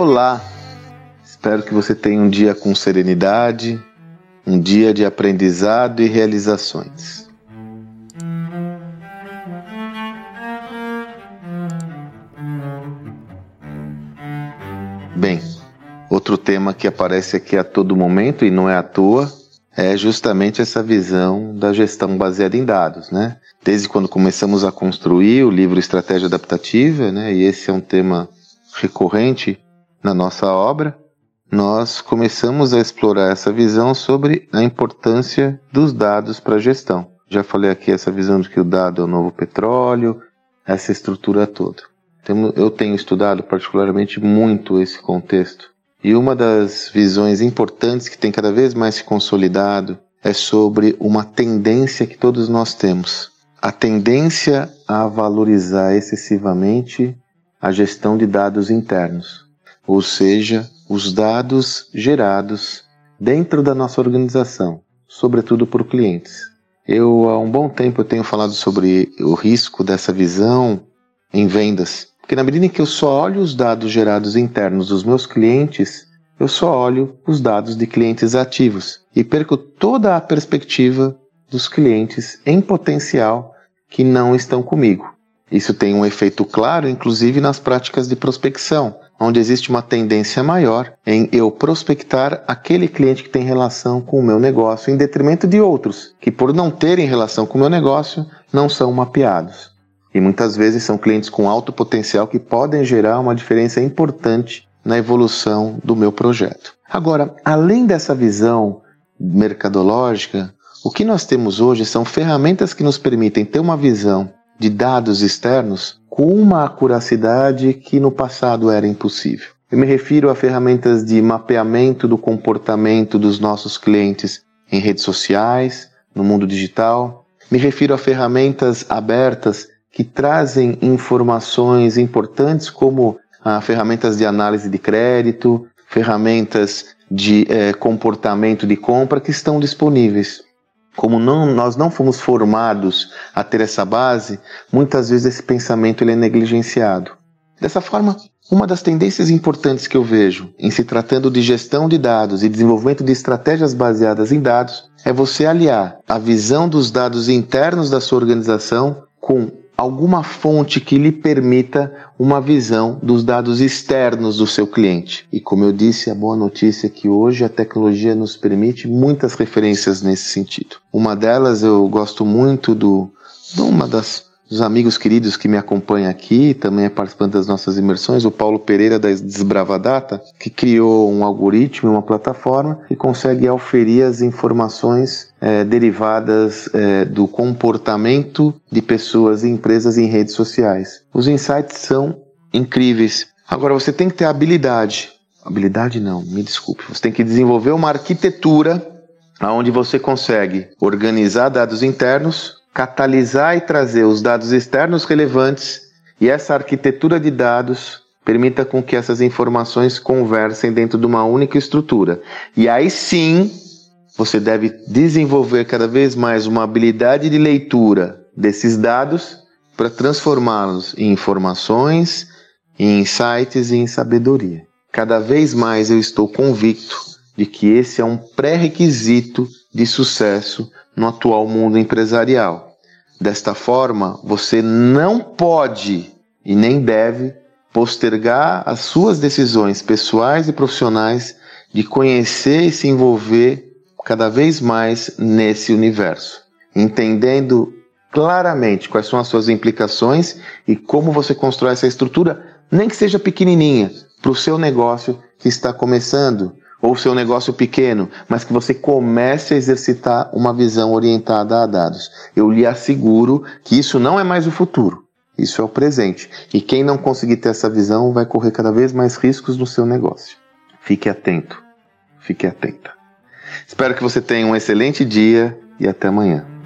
Olá! Espero que você tenha um dia com serenidade, um dia de aprendizado e realizações. Bem, outro tema que aparece aqui a todo momento e não é à toa é justamente essa visão da gestão baseada em dados, né? Desde quando começamos a construir o livro Estratégia Adaptativa, né? E esse é um tema recorrente na nossa obra, nós começamos a explorar essa visão sobre a importância dos dados para a gestão. Já falei aqui essa visão de que o dado é o novo petróleo, essa estrutura toda. Eu tenho estudado particularmente muito esse contexto. E uma das visões importantes que tem cada vez mais se consolidado é sobre uma tendência que todos nós temos. A tendência a valorizar excessivamente a gestão de dados internos, ou seja, os dados gerados dentro da nossa organização, sobretudo por clientes. Eu há um bom tempo eu tenho falado sobre o risco dessa visão em vendas, porque na medida em que eu só olho os dados gerados internos dos meus clientes, eu só olho os dados de clientes ativos e perco toda a perspectiva dos clientes em potencial que não estão comigo. Isso tem um efeito claro, inclusive nas práticas de prospecção, onde existe uma tendência maior em eu prospectar aquele cliente que tem relação com o meu negócio, em detrimento de outros que, por não terem relação com o meu negócio, não são mapeados. E muitas vezes são clientes com alto potencial que podem gerar uma diferença importante na evolução do meu projeto. Agora, além dessa visão mercadológica, o que nós temos hoje são ferramentas que nos permitem ter uma visão de dados externos com uma acuracidade que no passado era impossível. Eu me refiro a ferramentas de mapeamento do comportamento dos nossos clientes em redes sociais, no mundo digital. Me refiro a ferramentas abertas que trazem informações importantes como ah, ferramentas de análise de crédito, ferramentas de eh, comportamento de compra que estão disponíveis como não, nós não fomos formados a ter essa base, muitas vezes esse pensamento ele é negligenciado. Dessa forma, uma das tendências importantes que eu vejo em se tratando de gestão de dados e desenvolvimento de estratégias baseadas em dados é você aliar a visão dos dados internos da sua organização com alguma fonte que lhe permita uma visão dos dados externos do seu cliente. E como eu disse, a boa notícia é que hoje a tecnologia nos permite muitas referências nesse sentido. Uma delas eu gosto muito do de uma das os amigos queridos que me acompanham aqui, também é participante das nossas imersões, o Paulo Pereira da Desbravadata, que criou um algoritmo, uma plataforma que consegue auferir as informações é, derivadas é, do comportamento de pessoas e empresas em redes sociais. Os insights são incríveis. Agora você tem que ter habilidade. Habilidade não, me desculpe. Você tem que desenvolver uma arquitetura onde você consegue organizar dados internos, catalisar e trazer os dados externos relevantes e essa arquitetura de dados permita com que essas informações conversem dentro de uma única estrutura. E aí sim, você deve desenvolver cada vez mais uma habilidade de leitura desses dados para transformá-los em informações, em insights e em sabedoria. Cada vez mais eu estou convicto de que esse é um pré-requisito de sucesso no atual mundo empresarial. Desta forma, você não pode e nem deve postergar as suas decisões pessoais e profissionais de conhecer e se envolver cada vez mais nesse universo, entendendo claramente quais são as suas implicações e como você constrói essa estrutura, nem que seja pequenininha, para o seu negócio que está começando, ou seu negócio pequeno, mas que você comece a exercitar uma visão orientada a dados. Eu lhe asseguro que isso não é mais o futuro, isso é o presente. E quem não conseguir ter essa visão vai correr cada vez mais riscos no seu negócio. Fique atento, fique atenta. Espero que você tenha um excelente dia e até amanhã.